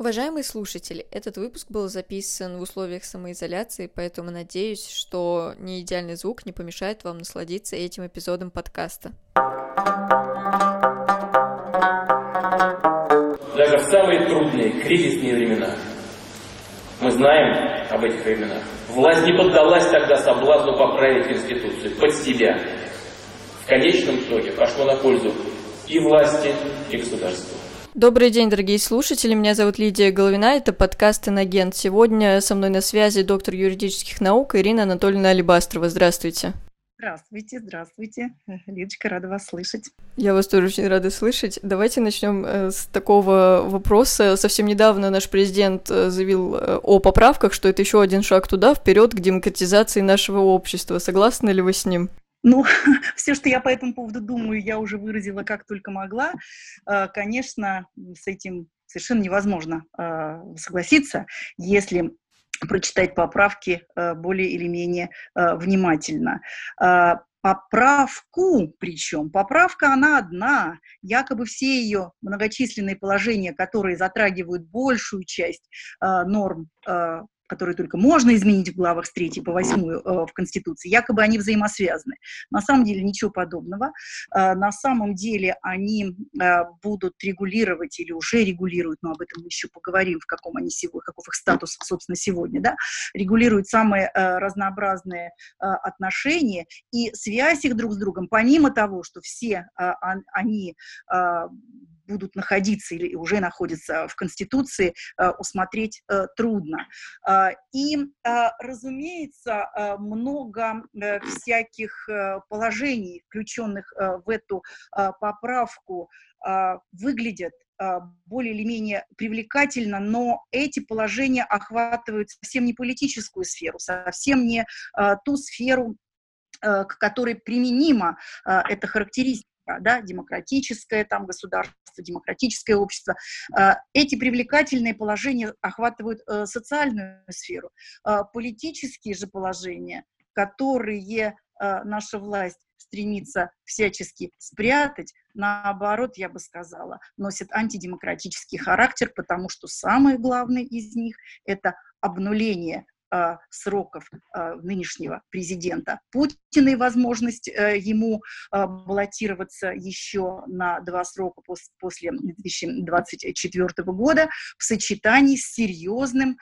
Уважаемые слушатели, этот выпуск был записан в условиях самоизоляции, поэтому надеюсь, что не идеальный звук не помешает вам насладиться этим эпизодом подкаста. Даже в самые трудные, кризисные времена, мы знаем об этих временах, власть не поддалась тогда соблазну поправить Конституцию под себя. В конечном итоге пошло на пользу и власти, и государству. Добрый день, дорогие слушатели. Меня зовут Лидия Головина. Это подкаст «Инагент». Сегодня со мной на связи доктор юридических наук Ирина Анатольевна Алибастрова. Здравствуйте. Здравствуйте, здравствуйте. Лидочка, рада вас слышать. Я вас тоже очень рада слышать. Давайте начнем э, с такого вопроса. Совсем недавно наш президент э, заявил э, о поправках, что это еще один шаг туда, вперед к демократизации нашего общества. Согласны ли вы с ним? Ну, все, что я по этому поводу думаю, я уже выразила как только могла. А, конечно, с этим совершенно невозможно а, согласиться, если прочитать поправки а, более или менее внимательно поправку, причем поправка она одна, якобы все ее многочисленные положения, которые затрагивают большую часть э, норм э, которые только можно изменить в главах с 3 по 8 э, в Конституции, якобы они взаимосвязаны. На самом деле ничего подобного. Э, на самом деле они э, будут регулировать или уже регулируют, но об этом мы еще поговорим, в каком они сегодня, каков их статус, собственно, сегодня, да, регулируют самые разнообразные отношения и связь их друг с другом, помимо того, что все они будут находиться или уже находятся в Конституции, э, усмотреть э, трудно. А, и, а, разумеется, много э, всяких положений, включенных в эту поправку, выглядят более или менее привлекательно, но эти положения охватывают совсем не политическую сферу, совсем не ту сферу, к которой применима эта характеристика да, демократическое там государство, демократическое общество. А, эти привлекательные положения охватывают э, социальную сферу. А, политические же положения, которые а, наша власть стремится всячески спрятать, наоборот, я бы сказала, носит антидемократический характер, потому что самое главное из них – это обнуление сроков э, нынешнего президента Путина и возможность э, ему э, баллотироваться еще на два срока пос после 2024 года в сочетании с серьезным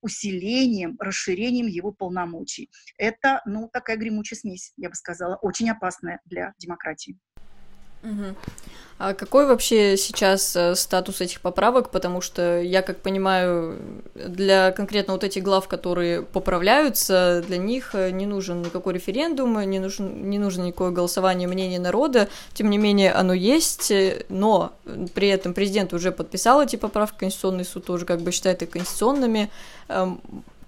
усилением, расширением его полномочий. Это, ну, такая гремучая смесь, я бы сказала, очень опасная для демократии. А какой вообще сейчас э, статус этих поправок? Потому что я, как понимаю, для конкретно вот этих глав, которые поправляются, для них э, не нужен никакой референдум, не нужен, не нужно никакое голосование мнения народа. Тем не менее, оно есть, э, но при этом президент уже подписал эти поправки, Конституционный суд тоже как бы считает их конституционными эм,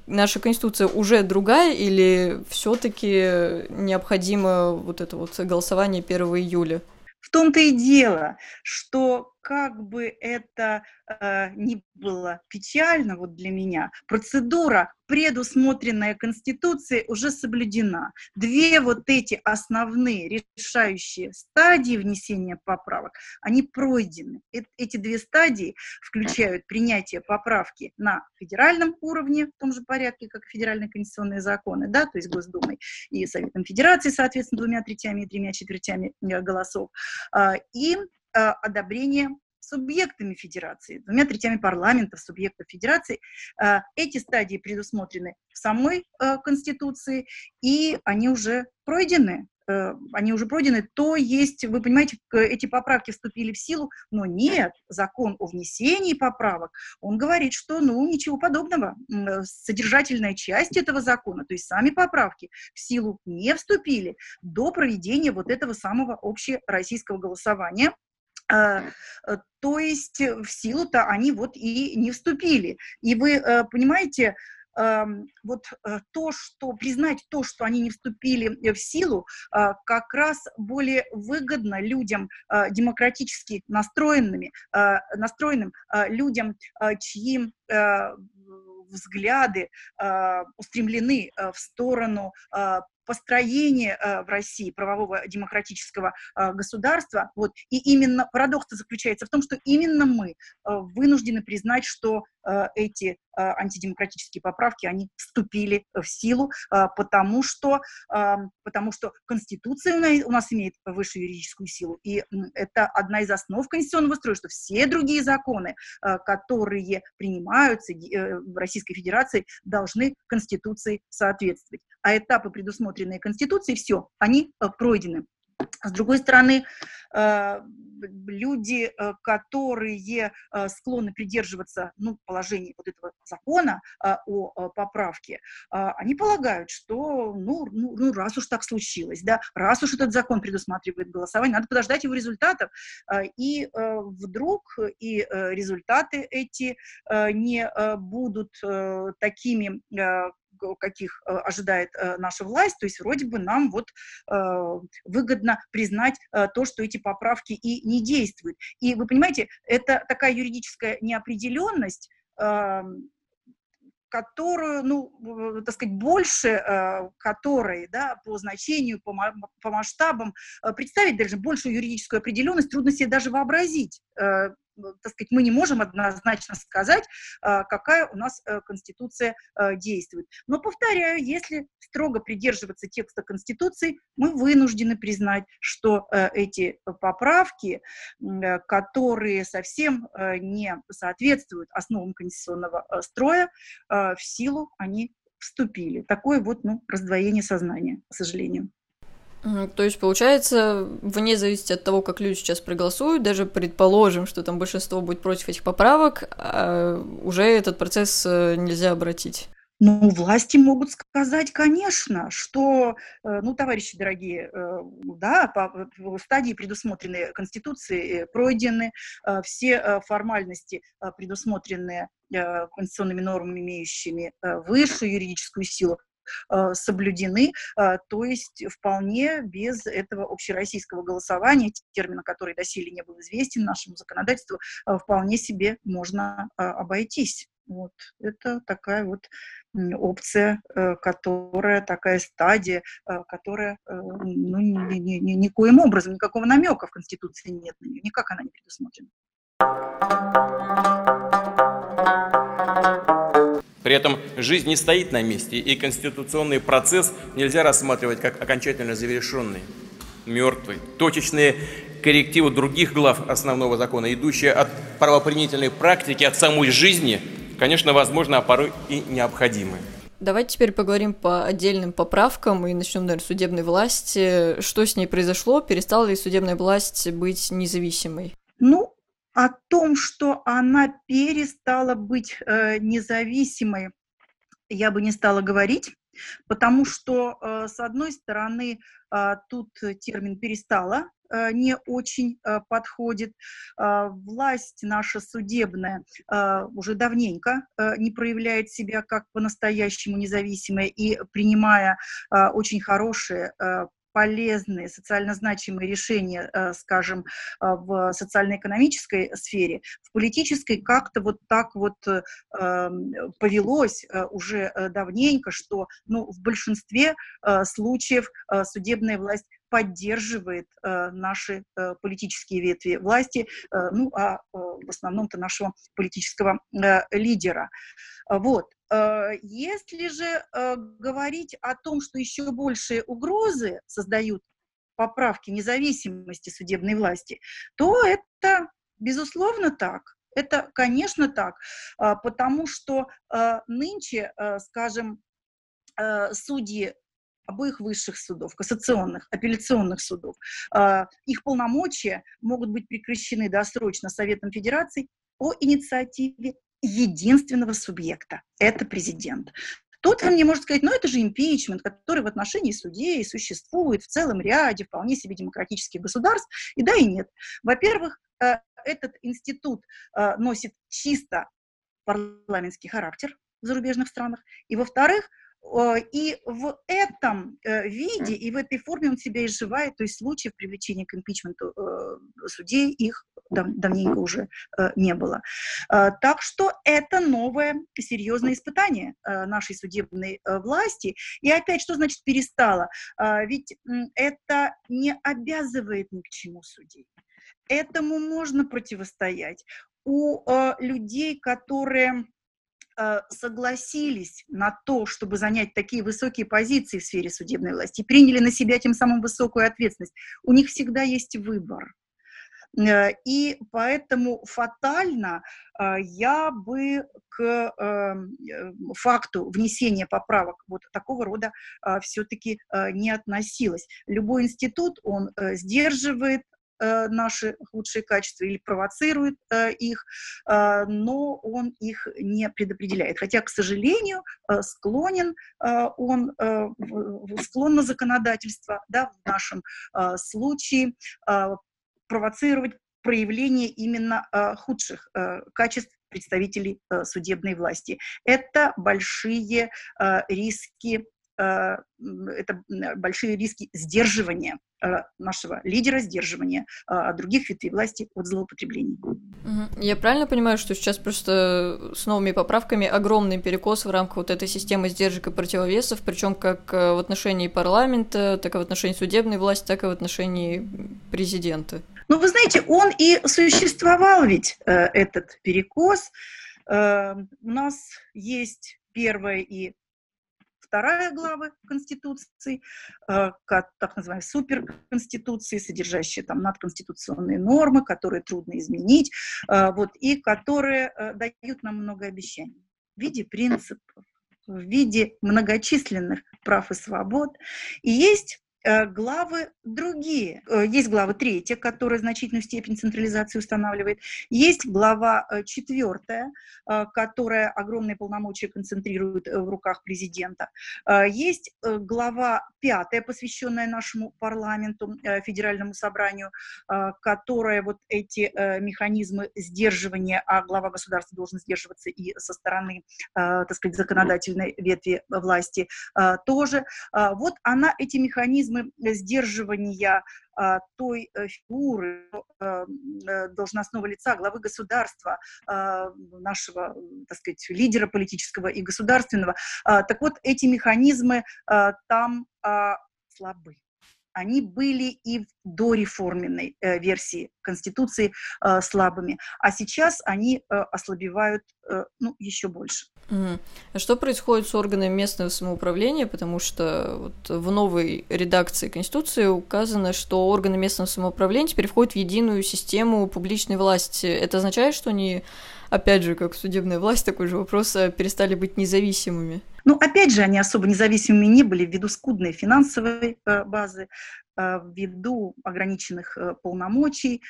наша конституция уже другая или все-таки необходимо вот это вот голосование 1 июля? В том-то и дело, что как бы это э, ни было печально вот для меня, процедура, предусмотренная Конституцией, уже соблюдена. Две вот эти основные решающие стадии внесения поправок, они пройдены. Э эти две стадии включают принятие поправки на федеральном уровне, в том же порядке, как федеральные конституционные законы, да, то есть Госдумой и Советом Федерации, соответственно, двумя третями и тремя четвертями э, голосов, э, и одобрение субъектами федерации, двумя третями парламентов субъектов федерации. Э, эти стадии предусмотрены в самой э, Конституции, и они уже пройдены они уже пройдены, то есть, вы понимаете, эти поправки вступили в силу, но нет, закон о внесении поправок, он говорит, что, ну, ничего подобного. Содержательная часть этого закона, то есть сами поправки, в силу не вступили до проведения вот этого самого общероссийского голосования, э, то есть в силу-то они вот и не вступили. И вы э, понимаете, вот э, то, что признать то, что они не вступили в силу, а, как раз более выгодно людям демократически настроенными, настроенным, людям, чьи взгляды устремлены в сторону построения в России правового демократического государства. Вот. И именно парадокс заключается в том, что именно мы вынуждены признать, что эти антидемократические поправки, они вступили в силу, потому что, потому что Конституция у нас имеет высшую юридическую силу, и это одна из основ конституционного строя, что все другие законы, которые принимаются в Российской Федерации, должны Конституции соответствовать. А этапы, предусмотренные Конституцией, все, они пройдены. С другой стороны, э, люди, э, которые э, склонны придерживаться ну, положений вот этого закона о поправке, они полагают, что ну, ну, ну, раз уж так случилось, да, раз уж этот закон предусматривает голосование, надо подождать его результатов, и вдруг и результаты эти не будут такими, каких э, ожидает э, наша власть, то есть вроде бы нам вот э, выгодно признать то, что эти поправки и не действуют. И вы понимаете, это такая юридическая неопределенность, эм, которую, ну, так сказать, больше которой, да, по значению, по, по масштабам, представить даже большую юридическую определенность трудно себе даже вообразить. Э, так сказать, мы не можем однозначно сказать, а, какая у нас э, Конституция э, действует. Но, повторяю, если строго придерживаться текста Конституции, мы вынуждены признать, что эти поправки, которые совсем не соответствуют основам конституционного строя, в силу они вступили. Такое вот ну, раздвоение сознания, к сожалению. То есть, получается, вне зависимости от того, как люди сейчас проголосуют, даже предположим, что там большинство будет против этих поправок, а, уже этот процесс э, нельзя обратить. Ну, власти могут сказать, конечно, что, э, ну, товарищи дорогие, э, да, по, стадии предусмотренные Конституцией пройдены, все формальности, предусмотренные конституционными нормами, имеющими высшую юридическую силу, соблюдены, э, то есть вполне без этого общероссийского голосования, термина, который доселе не был известен нашему законодательству, э, вполне себе можно обойтись. Вот. Это такая вот опция, которая, такая стадия, которая ну, ни, ни, ни, образом, никакого намека в Конституции нет на нее, никак она не предусмотрена. При этом жизнь не стоит на месте, и конституционный процесс нельзя рассматривать как окончательно завершенный, мертвый. Точечные коррективы других глав основного закона, идущие от правоприменительной практики, от самой жизни, конечно, возможно, а порой и необходимы. Давайте теперь поговорим по отдельным поправкам и начнем, наверное, с судебной власти. Что с ней произошло? Перестала ли судебная власть быть независимой? Ну, о том, что она перестала быть э, независимой, я бы не стала говорить, потому что, э, с одной стороны, э, тут термин «перестала» э, не очень э, подходит. Э, власть наша судебная э, уже давненько не проявляет себя как по-настоящему независимая и принимая очень хорошие полезные, социально значимые решения, э, скажем, э, в социально-экономической сфере, в политической как-то вот так вот э, эм, повелось уже давненько, что ну, в большинстве случаев судебная власть поддерживает наши политические ветви власти, ну а в основном-то нашего политического лидера. Вот. Э, если же э, говорить о том, что еще большие угрозы создают поправки независимости судебной власти, то это, безусловно, так. Это, конечно, так, а, потому что э, нынче, скажем, судьи обоих высших судов, кассационных, апелляционных судов, их полномочия могут быть прекращены досрочно Советом Федерации по инициативе единственного субъекта – это президент. Тут вы мне можете сказать, ну это же импичмент, который в отношении судей существует в целом ряде вполне себе демократических государств. И да, и нет. Во-первых, э, этот институт э, носит чисто парламентский характер в зарубежных странах. И во-вторых, и в этом э, виде и в этой форме он себя изживает, то есть случаев привлечения к импичменту судей их давненько уже не было. Так что это новое серьезное испытание нашей судебной власти. И опять, что значит перестала? Ведь это не обязывает ни к чему судей. Этому можно противостоять. У людей, которые Э, согласились на то, чтобы занять такие высокие позиции в сфере судебной власти, приняли на себя тем самым высокую ответственность, у них всегда есть выбор. Э, и поэтому фатально э, я бы к факту внесения поправок вот такого рода все-таки не относилась. Любой институт, он сдерживает Э, наши худшие качества или провоцирует э, их, э, но он их не предопределяет. Хотя, к сожалению, склонен он, склон на законодательство, да, в нашем случае, провоцировать проявление именно худших качеств представителей судебной власти. Это большие риски это большие риски сдерживания Э, нашего лидера, сдерживания э, других ветвей власти от злоупотреблений. Я правильно понимаю, что сейчас просто с новыми поправками огромный перекос в рамках вот этой системы сдержек и противовесов, причем как э, в отношении парламента, так и в отношении судебной власти, так и в отношении президента? Ну, вы знаете, он и существовал ведь, этот перекос. У нас есть первое и вторая глава Конституции, э, так называемые суперконституции, содержащие там надконституционные нормы, которые трудно изменить, э, вот, и которые э, дают нам много обещаний в виде принципов, в виде многочисленных прав и свобод. И есть Э, главы другие. Э, есть глава третья, которая значительную степень централизации устанавливает. Есть глава э, четвертая, которая огромные полномочия концентрирует в руках президента. Есть глава пятая, посвященная нашему парламенту, федеральному собранию, которая вот эти механизмы сдерживания, а глава государства должен сдерживаться и со стороны, так сказать, законодательной ветви власти тоже. Вот она эти механизмы механизмы сдерживания а, той э, фигуры а, э, должностного лица, главы государства, а, нашего, так сказать, лидера политического и государственного. Так вот, эти механизмы там слабы они были и в дореформенной э, версии Конституции э, слабыми, а сейчас они э, ослабевают э, ну, еще больше. А что происходит с органами местного самоуправления? Потому что вот в новой редакции Конституции указано, что органы местного самоуправления теперь входят в единую систему публичной власти. Это означает, что они опять же, как судебная власть, такой же вопрос, э, перестали быть независимыми? Ну, опять же, они особо независимыми не были ввиду скудной финансовой э, базы, э, ввиду ограниченных полномочий.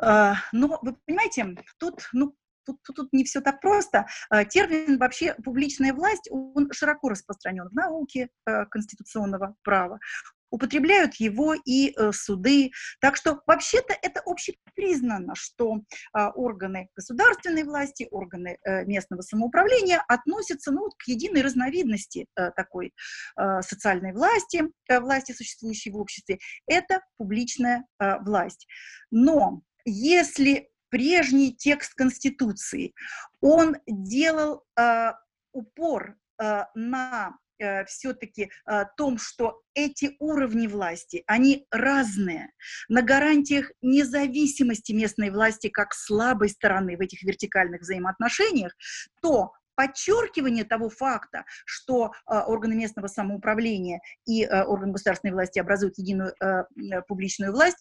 Но вы понимаете, тут, ну, тут, тут, тут не все так просто. Термин вообще публичная власть, он широко распространен в науке конституционного права употребляют его и э, суды. Так что вообще-то это общепризнано, что а, органы государственной власти, органы э, местного самоуправления относятся ну, к единой разновидности э, такой социальной власти, власти, существующей в обществе. Это публичная власть. Но если прежний текст Конституции, он делал упор на э, все-таки э, том, что эти уровни власти, они разные. На гарантиях независимости местной власти как слабой стороны в этих вертикальных взаимоотношениях, то подчеркивание того факта, что э, органы местного самоуправления и э, органы государственной власти образуют единую э, э публичную власть,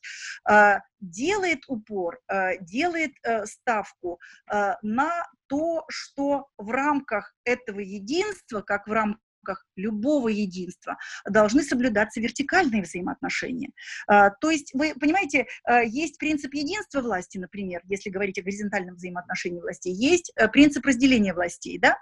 э, делает упор, э, делает э, ставку э, на то, что в рамках этого единства, как в рамках рамках любого единства должны соблюдаться вертикальные взаимоотношения. А, то есть, вы понимаете, а, есть принцип единства власти, например, если говорить о горизонтальном взаимоотношении властей, есть э, принцип разделения властей, да?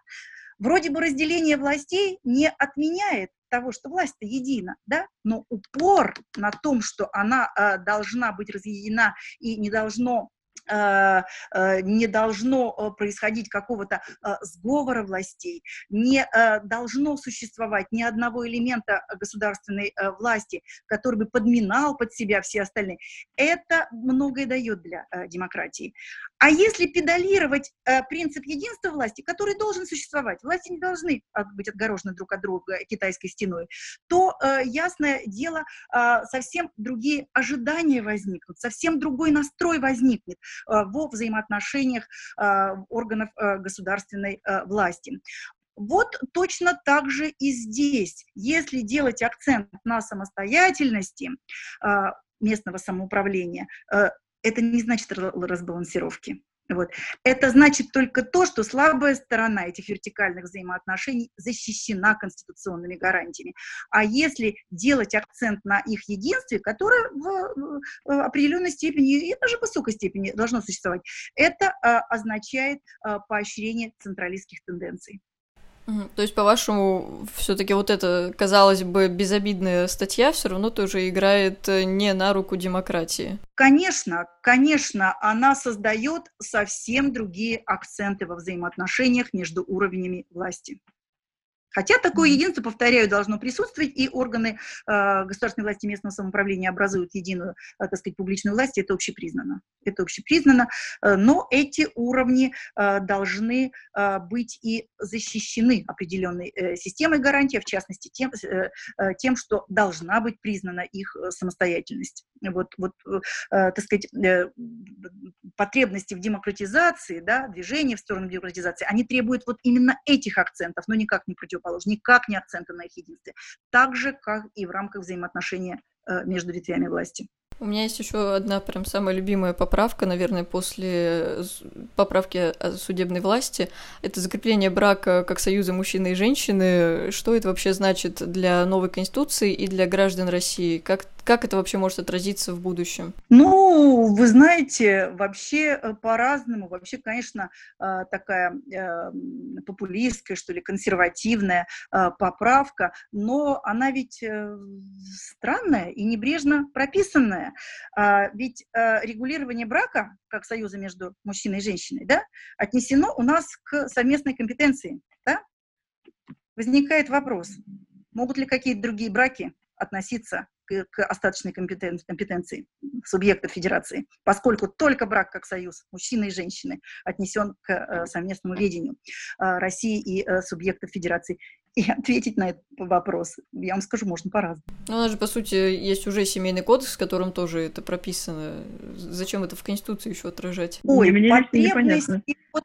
Вроде бы разделение властей не отменяет того, что власть-то едина, да, но упор на том, что она э, должна быть разъединена и не должно не должно э, происходить какого-то сговора властей, не должно существовать ни одного элемента государственной власти, который бы подминал под себя все остальные. Это многое дает для демократии. А если педалировать принцип единства власти, который должен существовать, власти не должны быть отгорожены друг от друга китайской стеной, то, ясное дело, совсем другие ожидания возникнут, совсем другой настрой возникнет. Э, во взаимоотношениях э, органов э, государственной власти. Вот точно так же и здесь. Если делать акцент на самостоятельности местного самоуправления, это не значит разбалансировки. Вот. Это значит только то, что слабая сторона этих вертикальных взаимоотношений защищена конституционными гарантиями. А если делать акцент на их единстве, которое в, в определенной степени и даже высокой степени должно существовать, это а, означает а, поощрение централистских тенденций. То есть, по-вашему, все-таки вот эта, казалось бы, безобидная статья все равно тоже играет э, не на руку демократии? Конечно, конечно, она создает совсем другие акценты во взаимоотношениях между уровнями власти. Хотя такое единство, повторяю, должно присутствовать, и органы э, государственной власти местного самоуправления образуют единую, э, так сказать, публичную власть, это общепризнано. Это общепризнано, э, но эти уровни э, должны э, быть и защищены определенной э, системой гарантий, в частности, тем, э, э, тем, что должна быть признана их э, самостоятельность. Вот, вот э, так сказать, э, потребности в демократизации, да, движение в сторону демократизации, они требуют вот именно этих акцентов, но никак не противоположных противоположны, никак не акценты на их единстве, так же, как и в рамках взаимоотношения э, между ветвями власти. У меня есть еще одна прям самая любимая поправка, наверное, после поправки судебной власти. Это закрепление брака как союза мужчины и женщины. Что это вообще значит для новой конституции и для граждан России? Как как это вообще может отразиться в будущем? Ну, вы знаете, вообще э, по-разному. Вообще, конечно, э, такая э, популистская, что ли, консервативная поправка, но она ведь странная и небрежно прописанная. А, ведь регулирование брака, как союза между мужчиной и женщиной, да, отнесено у нас к совместной компетенции. Да? Возникает вопрос, могут ли какие-то другие браки относиться к, остаточной компетен, компетенции субъектов федерации, поскольку только брак как союз мужчины и женщины отнесен к э, совместному ведению э, России и э, субъектов федерации. И ответить на этот вопрос, я вам скажу, можно по-разному. Ну, у нас же, по сути, есть уже семейный кодекс, в котором тоже это прописано. Зачем это в Конституции еще отражать? Ой, потребности вот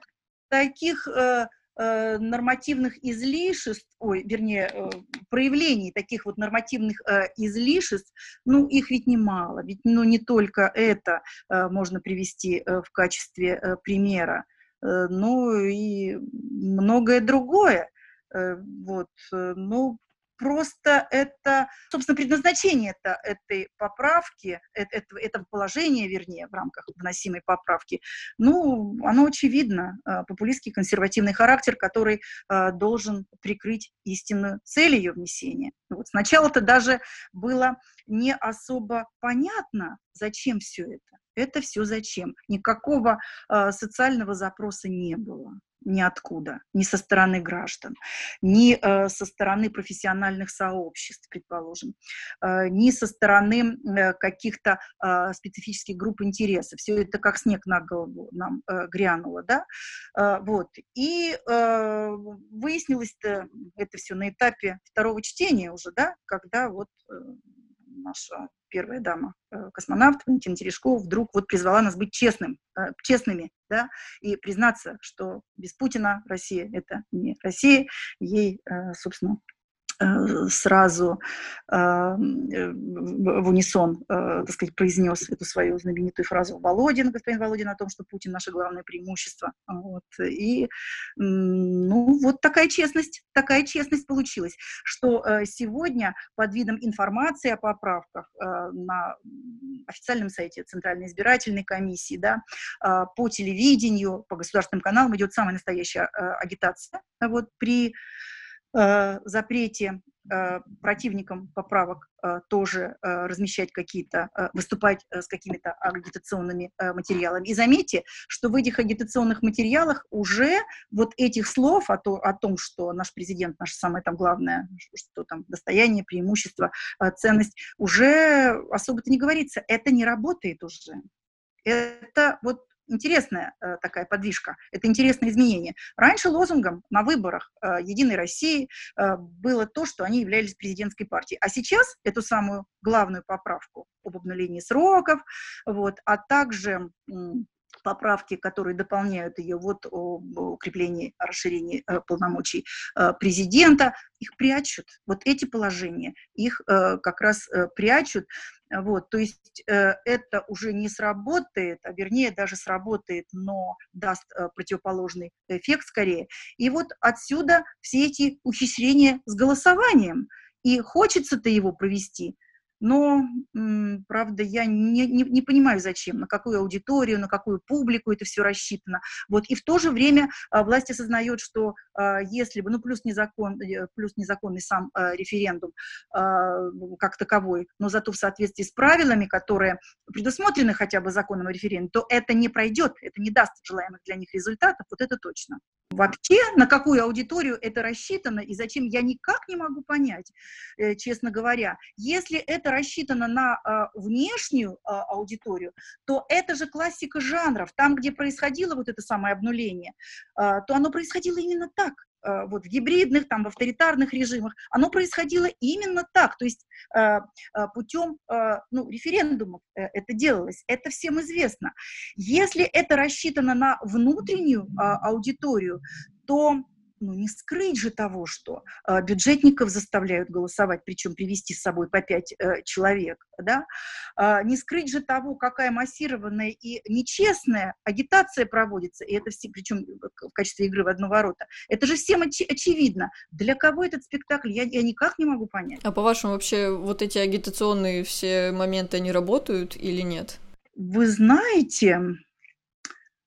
таких э, Э, нормативных излишеств, ой, вернее, э, проявлений таких вот нормативных э, излишеств, ну, их ведь немало. Ведь, ну, не только это можно привести в качестве примера, но и многое другое. Вот, ну, просто это, собственно, предназначение это, этой поправки, этого, этого положения, вернее, в рамках вносимой поправки, ну, оно очевидно, а, популистский консервативный характер, который а, должен прикрыть истинную цель ее внесения. Вот сначала-то даже было не особо понятно, зачем все это. Это все зачем? Никакого э, социального запроса не было ниоткуда, ни со стороны граждан, ни э, со стороны профессиональных сообществ, предположим, э, ни со стороны э, каких-то э, специфических групп интересов. Все это как снег на голову нам э, грянуло, да, э, вот. И э, выяснилось -то это все на этапе второго чтения уже, да, когда вот э, наша первая дама, э, космонавт Валентина Терешкова, вдруг вот призвала нас быть честным, э, честными, да, и признаться, что без Путина Россия — это не Россия, ей, э, собственно, сразу э, в унисон, э, так сказать, произнес эту свою знаменитую фразу Володин, господин Володин, о том, что Путин наше главное преимущество. Вот. И, ну, вот такая честность, такая честность получилась, что сегодня под видом информации о поправках на официальном сайте Центральной избирательной комиссии, да, по телевидению, по государственным каналам идет самая настоящая агитация вот, при Э, запрете Э, противникам поправок э, тоже э, размещать какие-то, выступать с какими-то агитационными материалами. И заметьте, что в этих агитационных материалах уже вот этих слов о, то, о том, что наш президент, наше самое там главное, что там достояние, преимущество, ценность, уже особо-то не говорится. Это не работает уже. Это вот интересная э, такая подвижка, это интересное изменение. Раньше лозунгом на выборах э, Единой России э, было то, что они являлись президентской партией. А сейчас эту самую главную поправку об обнулении сроков, вот, а также поправки, которые дополняют ее вот о укреплении, о расширении э, полномочий э, президента, их прячут. Вот эти положения, их э, как раз э, прячут. Вот, то есть э, это уже не сработает, а вернее даже сработает, но даст э, противоположный эффект скорее. И вот отсюда все эти ухищрения с голосованием. И хочется-то его провести – но, правда, я не, не, не понимаю, зачем, на какую аудиторию, на какую публику это все рассчитано. Вот. И в то же время а, власть осознает, что а, если бы, ну, плюс, незакон, э, плюс незаконный сам а, референдум как таковой, но зато в соответствии с правилами, которые предусмотрены хотя бы законом о референдуме, то это не пройдет, это не даст желаемых для них результатов, вот это точно. Вообще, на какую аудиторию это рассчитано и зачем, я никак не могу понять, э, честно говоря. Если это это рассчитано на а, внешнюю а, аудиторию, то это же классика жанров. Там, где происходило вот это самое обнуление, а, то оно происходило именно так вот в гибридных, там, в авторитарных режимах, оно происходило именно так, то есть путем ну, референдумов э, это делалось, это всем известно. Если это рассчитано на внутреннюю аудиторию, то ну, не скрыть же того, что э, бюджетников заставляют голосовать, причем привести с собой по пять э, человек, да, э, не скрыть же того, какая массированная и нечестная агитация проводится, и это все, причем в качестве игры в одно ворота, это же всем оч- очевидно. Для кого этот спектакль, я, я никак не могу понять. А по-вашему, вообще вот эти агитационные все моменты, они работают или нет? Вы знаете,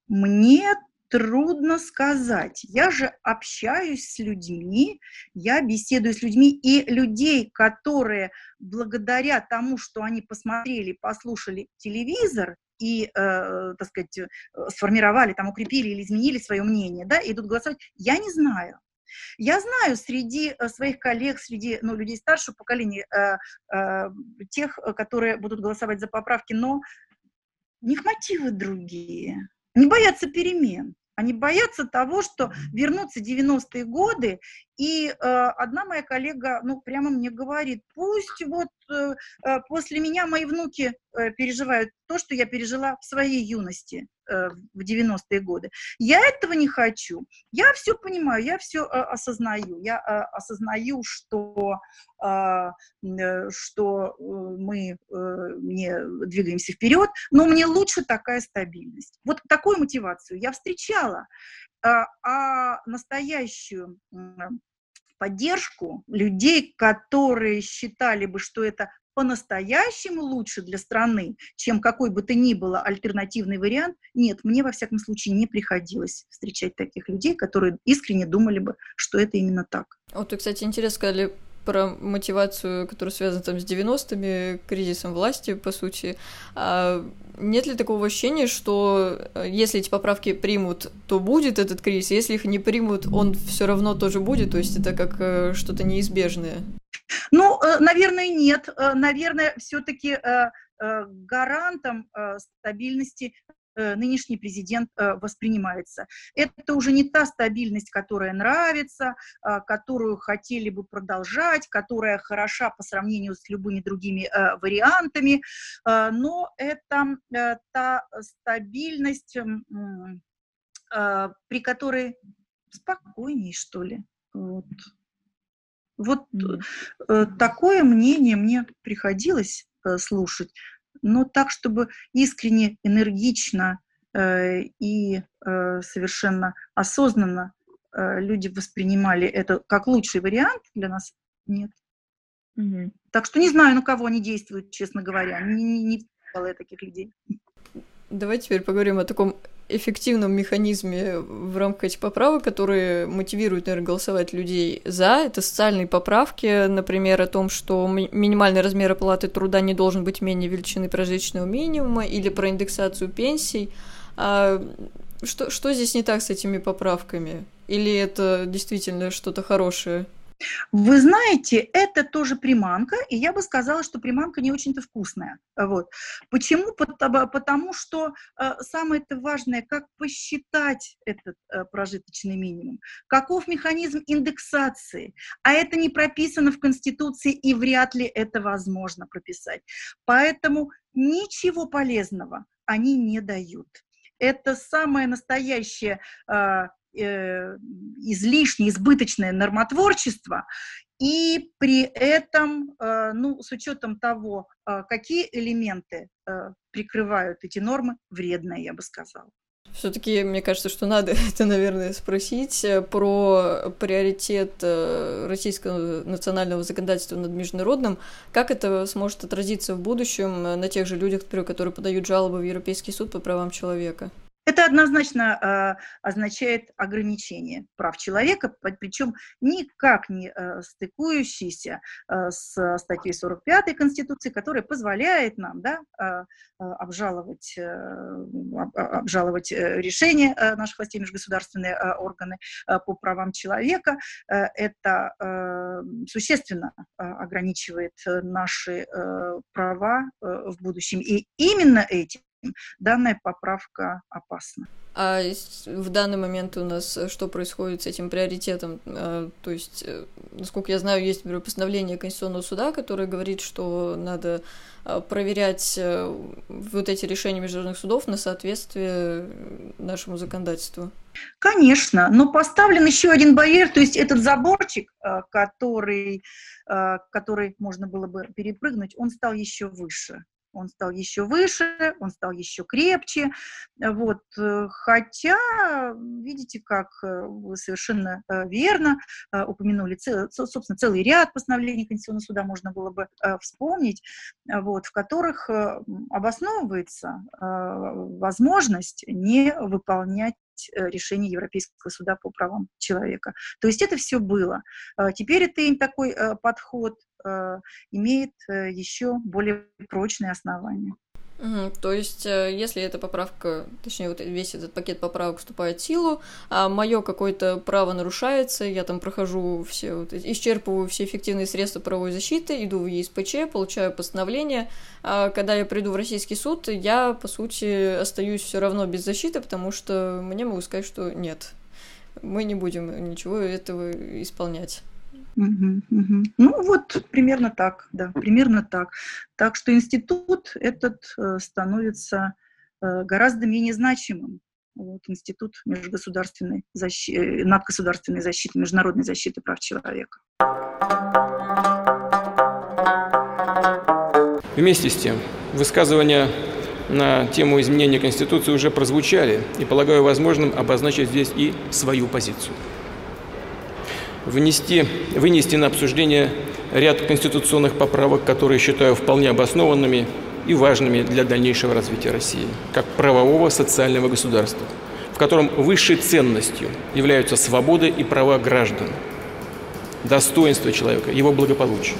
мне трудно сказать. Я же общаюсь с людьми, я беседую с людьми, и людей, которые благодаря тому, что они посмотрели, послушали телевизор, и, э, так сказать, э, сформировали, там, укрепили или изменили свое мнение, да, идут голосовать, я не знаю. Я знаю среди э, своих коллег, среди ну, людей старшего поколения, э, э, тех, которые будут голосовать за поправки, но у них мотивы другие. Не боятся перемен. Они боятся того, что вернутся 90-е годы, и э, одна моя коллега, ну, прямо мне говорит, пусть вот после меня мои внуки э, переживают то, что я пережила в своей юности э, в 90-е годы. Я этого не хочу. Я все понимаю, я все э, осознаю. Я э, осознаю, что, э, э, что э, мы э, не двигаемся вперед, но мне лучше такая стабильность. Вот такую мотивацию я встречала. А, а поддержку людей, которые считали бы, что это по-настоящему лучше для страны, чем какой бы то ни было альтернативный вариант, нет, мне во всяком случае не приходилось встречать таких людей, которые искренне думали бы, что это именно так. Вот вы, кстати, интересно сказали про мотивацию, которая связана там с 90-ми, кризисом власти, по сути. А нет ли такого ощущения, что э, если эти поправки примут, то будет этот кризис, если их не примут, он все равно тоже будет, то есть это как э, что-то неизбежное? Ну, э, наверное, нет. Наверное, все-таки гарантом стабильности нынешний президент э, воспринимается. Это уже не та стабильность, которая нравится, а, которую хотели бы продолжать, которая хороша по сравнению с любыми другими э, вариантами, но это та стабильность, при которой спокойнее, что ли. Вот. Вот такое мнение мне приходилось слушать но так, чтобы искренне, энергично э, и э, совершенно осознанно э, люди воспринимали это как лучший вариант для нас, нет. Угу. Так что не знаю, на кого они действуют, честно говоря. Не, не, не я таких людей. Давайте теперь поговорим о таком эффективном механизме в рамках этих поправок, которые мотивируют, наверное, голосовать людей за. Это социальные поправки, например, о том, что минимальный размер оплаты труда не должен быть менее величины прожиточного минимума, или про индексацию пенсий. А что, что здесь не так с этими поправками? Или это действительно что-то хорошее? Вы знаете, это тоже приманка, и я бы сказала, что приманка не очень-то вкусная. Вот. Почему? Потому что э, самое важное, как посчитать этот э, прожиточный минимум, каков механизм индексации, а это не прописано в Конституции, и вряд ли это возможно прописать. Поэтому ничего полезного они не дают. Это самое настоящее э, излишнее, избыточное нормотворчество, и при этом, э, ну, с учетом того, э, какие элементы прикрывают эти нормы, вредное, я бы сказала. Все-таки мне кажется, что надо это, наверное, спросить про приоритет российского национального законодательства над международным. Как это сможет отразиться в будущем на тех же людях, которые подают жалобы в Европейский суд по правам человека? Это однозначно э, означает ограничение прав человека, причем никак не э, стыкующийся э, с статьей 45 Конституции, которая позволяет нам да, э, э обжаловать, э, обжаловать решения наших властей, межгосударственные органы по правам человека. Это существенно ограничивает наши права в будущем. И именно этим данная поправка опасна. А в данный момент у нас э, что происходит с этим приоритетом? Э, то есть, э, насколько я знаю, есть например, постановление Конституционного суда, которое говорит, что надо проверять вот эти решения международных судов на соответствие нашему законодательству. Конечно, но поставлен еще один барьер, то есть этот заборчик, который, который можно было бы перепрыгнуть, он стал еще выше он стал еще выше, он стал еще крепче. Вот. Э, хотя, видите, как э, вы совершенно э, верно упомянули, собственно, целый ряд постановлений Конституционного суда можно было бы вспомнить, вот, в которых обосновывается возможность не выполнять решение Европейского суда по правам человека. То есть это все было. Теперь это такой подход Э, имеет э, еще более прочные основания. Угу, то есть, э, если эта поправка, точнее, вот весь этот пакет поправок вступает в силу, а мое какое-то право нарушается, я там прохожу все, вот, исчерпываю все эффективные средства правовой защиты, иду в ЕСПЧ, получаю постановление, а когда я приду в российский суд, я, по сути, остаюсь все равно без защиты, потому что мне могут сказать, что нет, мы не будем ничего этого исполнять. Угу, угу. Ну вот примерно так, да, примерно так. Так что институт этот э, становится э, гораздо менее значимым. Вот, институт межгосударственной защиты, э, надгосударственной защиты, международной защиты прав человека. Вместе с тем, высказывания на тему изменения Конституции уже прозвучали, и полагаю возможным обозначить здесь и свою позицию внести, вынести на обсуждение ряд конституционных поправок, которые считаю вполне обоснованными и важными для дальнейшего развития России, как правового социального государства, в котором высшей ценностью являются свободы и права граждан, достоинство человека, его благополучие.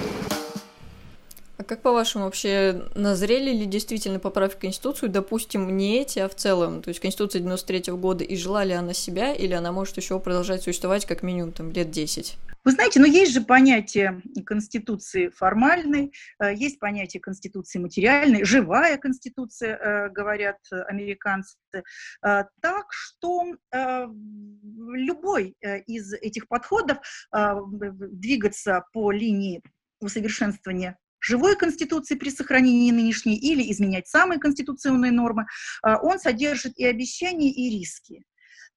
Как по-вашему вообще назрели ли действительно поправки в Конституцию, допустим, не эти, а в целом? То есть Конституция 93 -го года, и жила ли она себя, или она может еще продолжать существовать как минимум там, лет 10? Вы знаете, но ну, есть же понятие Конституции формальной, э, есть понятие Конституции материальной, живая Конституция, э, говорят американцы. Э, так что любой из этих подходов двигаться по линии усовершенствования живой конституции при сохранении нынешней или изменять самые конституционные нормы, а, он содержит и обещания, и риски.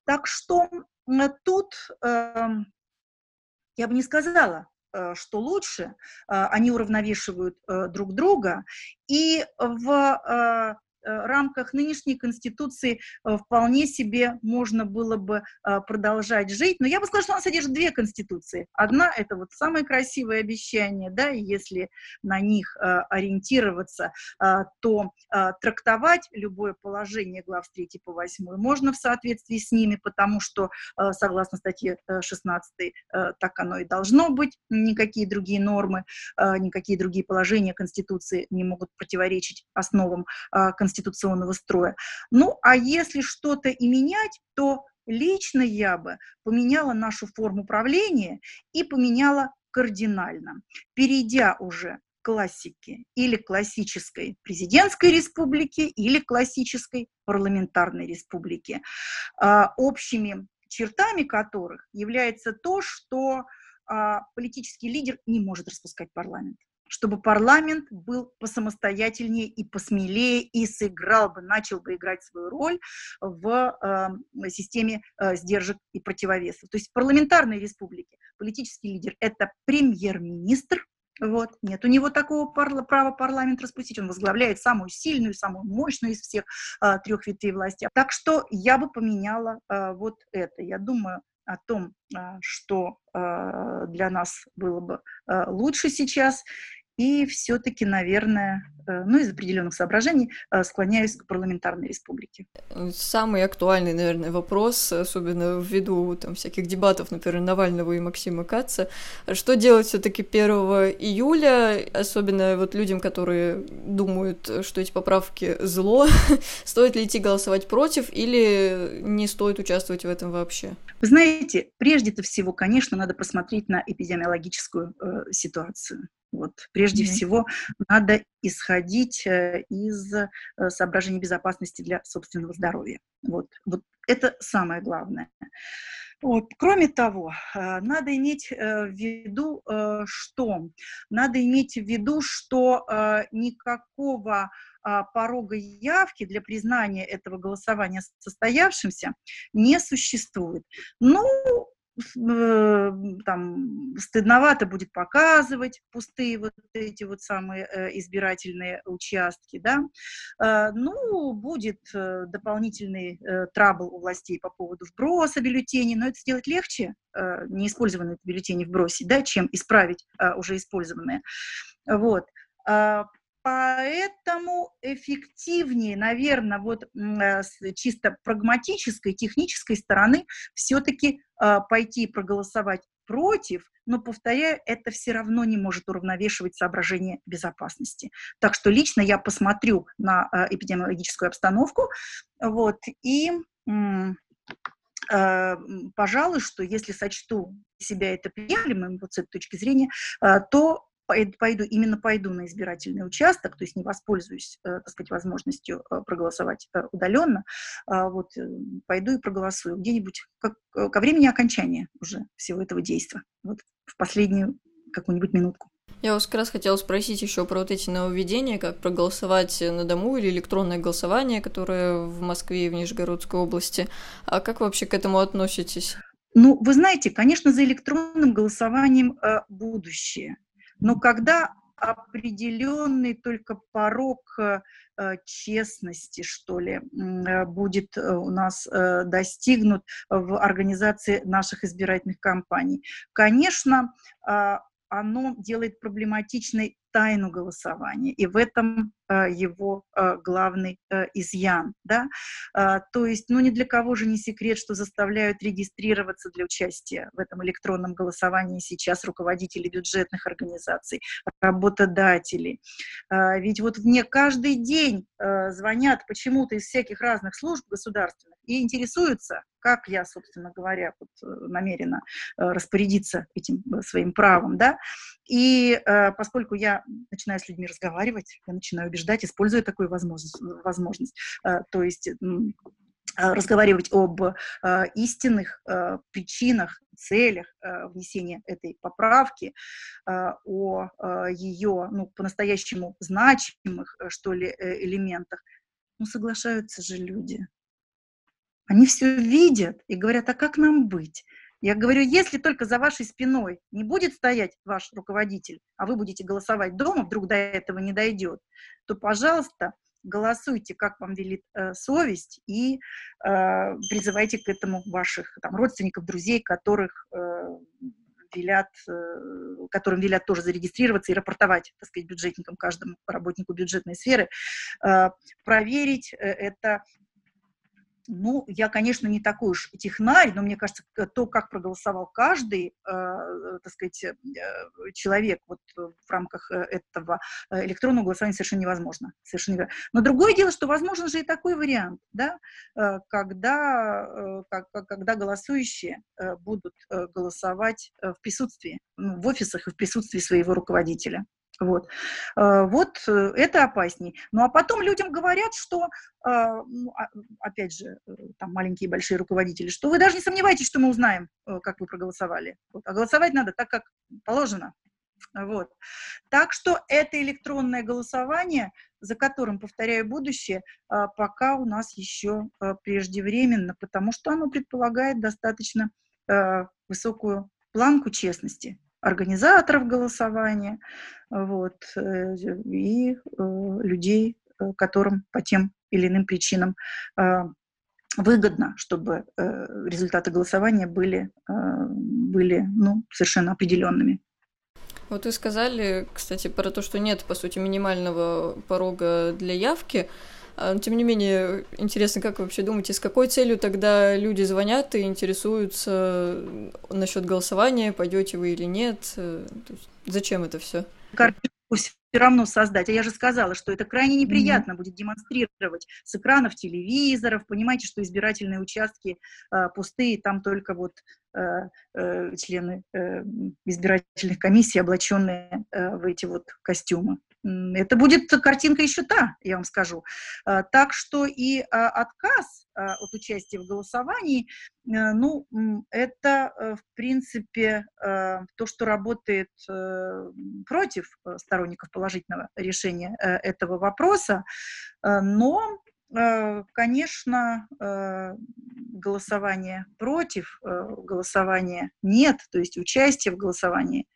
Так что тут эм, я бы не сказала, э, что лучше, э, они уравновешивают э, друг друга, и в рамках нынешней Конституции вполне себе можно было бы продолжать жить. Но я бы сказала, что она содержит две Конституции. Одна – это вот самое красивое обещание, да, и если на них ориентироваться, то трактовать любое положение глав с 3 по 8 можно в соответствии с ними, потому что, согласно статье 16, так оно и должно быть, никакие другие нормы, никакие другие положения Конституции не могут противоречить основам а, конституционного строя. Ну, а если что-то и менять, то лично я бы поменяла нашу форму правления и поменяла кардинально, перейдя уже к классике или классической президентской республики, или классической парламентарной республики, а, общими чертами которых является то, что а, политический лидер не может распускать парламент чтобы парламент был посамостоятельнее и посмелее и сыграл бы, начал бы играть свою роль в э, системе э, сдержек и противовесов. То есть в парламентарной республике политический лидер – это премьер-министр, вот. Нет у него такого парла, права парламент распустить. Он возглавляет самую сильную, самую мощную из всех а, трех ветвей власти. Так что я бы поменяла а, вот это. Я думаю, о том, а, что для нас было бы лучше сейчас, и все-таки, наверное, э, ну, из определенных соображений э, склоняюсь к парламентарной республике. Самый актуальный, наверное, вопрос, особенно ввиду там, всяких дебатов, например, Навального и Максима Каца, что делать все-таки 1 июля, особенно вот людям, которые думают, что эти поправки зло, стоит ли идти голосовать против или не стоит участвовать в этом вообще? Вы знаете, прежде всего, конечно, надо посмотреть на эпидемиологическую э, ситуацию. Вот, прежде mm-hmm. всего, надо исходить э, из э, соображений безопасности для собственного здоровья. Вот, вот это самое главное. Вот. Кроме того, э, надо иметь в виду, что надо иметь в виду, что никакого а, порога явки для признания этого голосования состоявшимся не существует. Ну, Э, там стыдновато будет показывать пустые вот эти вот самые э, избирательные участки, да, э, ну, будет дополнительный трабл у властей по поводу вброса бюллетеней, но это сделать легче, неиспользованные бюллетени вбросить, да, чем исправить уже использованные, вот. Поэтому эффективнее, наверное, вот с чисто прагматической, технической стороны все-таки а, пойти и проголосовать против, но, повторяю, это все равно не может уравновешивать соображения безопасности. Так что лично я посмотрю на а, эпидемиологическую обстановку, вот, и а, пожалуй, что если сочту себя это приемлемым вот с этой точки зрения, то пойду, именно пойду на избирательный участок, то есть не воспользуюсь, э, так сказать, возможностью э, проголосовать э, удаленно, а вот пойду и проголосую где-нибудь как, ко времени окончания уже всего этого действия, вот в последнюю какую-нибудь минутку. Я вас как раз хотела спросить еще про вот эти нововведения, как проголосовать на дому или электронное голосование, которое в Москве и в Нижегородской области. А как вообще к этому относитесь? Ну, вы знаете, конечно, за электронным голосованием э, будущее. Но когда определенный только порог э, честности, что ли, э, будет э, у нас достигнут в организации наших избирательных кампаний. Конечно, а, оно делает проблематичной тайну голосования, и в этом э, его э, главный э, изъян. Да? А, то есть, ну, ни для кого же не секрет, что заставляют регистрироваться для участия в этом электронном голосовании сейчас руководители бюджетных организаций, работодатели. А, ведь вот мне каждый день звонят почему-то из всяких разных служб государственных и интересуются, как я, собственно говоря, вот, намерена распорядиться этим своим правом, да, и поскольку я начинаю с людьми разговаривать, я начинаю убеждать, используя такую возможность. возможность. Э, то есть разговаривать об э, истинных э, причинах, целях внесения этой поправки, о ее ну, по-настоящему значимых, что ли, элементах. Ну, соглашаются же люди. Они все видят и говорят, а как нам быть? Я говорю, если только за вашей спиной не будет стоять ваш руководитель, а вы будете голосовать дома, вдруг до этого не дойдет, то, пожалуйста, голосуйте, как вам велит э, совесть, и э, призывайте к этому ваших там, родственников, друзей, которых э, велят, э, которым велят тоже зарегистрироваться и рапортовать, так сказать, бюджетникам, каждому работнику бюджетной сферы, э, проверить э, это ну, я, конечно, не такой уж технарь, но мне кажется, то, как проголосовал каждый, э, так сказать, э, человек вот в рамках э, этого э, электронного голосования совершенно невозможно. Совершенно невозможно. Но другое дело, что возможен же и такой вариант, да, когда, когда голосующие будут голосовать в присутствии, ну, в офисах и в присутствии своего руководителя. Вот, э, вот э, это опасней. Ну а потом людям говорят, что, э, ну, а, опять же, там маленькие и большие руководители, что вы даже не сомневайтесь, что мы узнаем, как вы проголосовали. Вот. А голосовать надо так, как положено. Вот. Так что это электронное голосование, за которым, повторяю, будущее, пока у нас еще преждевременно, потому что оно предполагает достаточно высокую планку честности организаторов голосования, вот, э, и э, людей, э, которым по тем или иным причинам выгодно, чтобы результаты голосования были, были ну, совершенно определенными. Вот вы сказали, кстати, про то, что нет, по сути, минимального порога для явки. А, тем не менее, интересно, как вы вообще думаете, с какой целью тогда люди звонят и интересуются насчет голосования, пойдете вы или нет? Э, зачем это все? Картинку все равно создать. А я же сказала, что это крайне неприятно mm-hmm. будет демонстрировать с экранов телевизоров. Понимаете, что избирательные участки э, пустые, там только вот э, э, члены э, избирательных комиссий, облаченные э, в эти вот костюмы это будет картинка еще та, я вам скажу. А, так что и а, отказ а, от участия в голосовании, э, ну, это, э, в принципе, э, то, что работает против сторонников положительного решения этого вопроса, но Конечно, голосование против, голосование нет, то есть участие в голосовании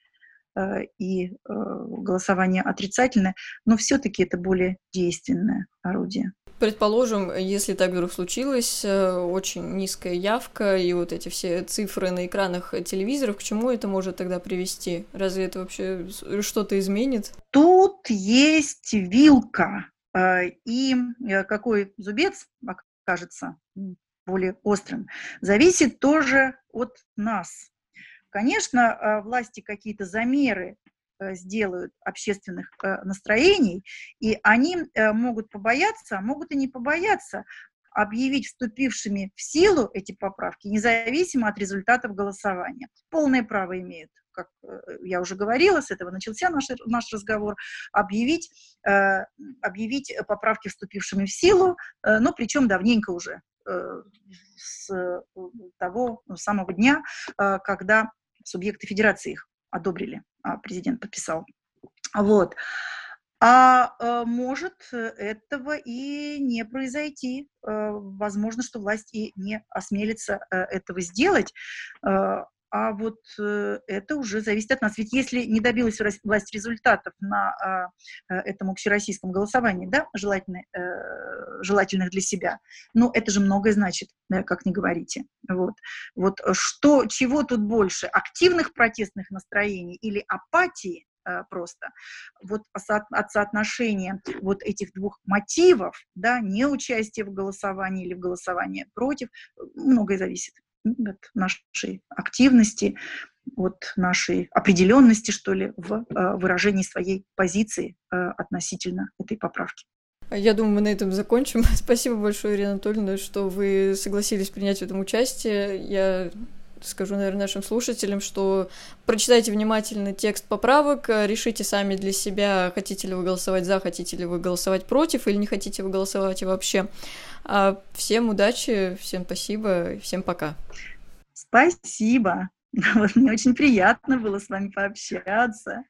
и э, голосование отрицательное, но все-таки это более действенное орудие. Предположим, если так вдруг случилось, э, очень низкая явка и вот эти все цифры на экранах телевизоров, к чему это может тогда привести? Разве это вообще что-то изменит? Тут есть вилка, и какой зубец окажется более острым, зависит тоже от нас, Конечно, а, власти какие-то замеры э, сделают общественных э, настроений, и они э, могут побояться, а могут и не побояться объявить вступившими в силу эти поправки, независимо от результатов голосования. Полное право имеют как я уже говорила, с этого начался наш, наш разговор, объявить, объявить поправки, вступившими в силу, но причем давненько уже, с того самого дня, когда субъекты федерации их одобрили, а президент подписал. Вот. А э, может этого и не произойти. Э, возможно, что власть и не осмелится э, этого сделать. А вот э, это уже зависит от нас. Ведь если не добилась власть результатов на а, э, этом общероссийском голосовании, да, желательно, э, желательных для себя, ну, это же многое значит, как не говорите. Вот. вот что, чего тут больше, активных протестных настроений или апатии, просто. Вот от соотношения вот этих двух мотивов, да, не участие в голосовании или в голосовании против, многое зависит от нашей активности, от нашей определенности, что ли, в э, выражении своей позиции э, относительно этой поправки. Я думаю, мы на этом закончим. Спасибо большое, Ирина Анатольевна, что вы согласились принять в этом участие. Я скажу, наверное, нашим слушателям, что прочитайте внимательно текст поправок, решите сами для себя, хотите ли вы голосовать за, хотите ли вы голосовать против, или не хотите вы голосовать вообще. А всем удачи, всем спасибо, всем пока. Спасибо. Вот, мне очень приятно было с вами пообщаться.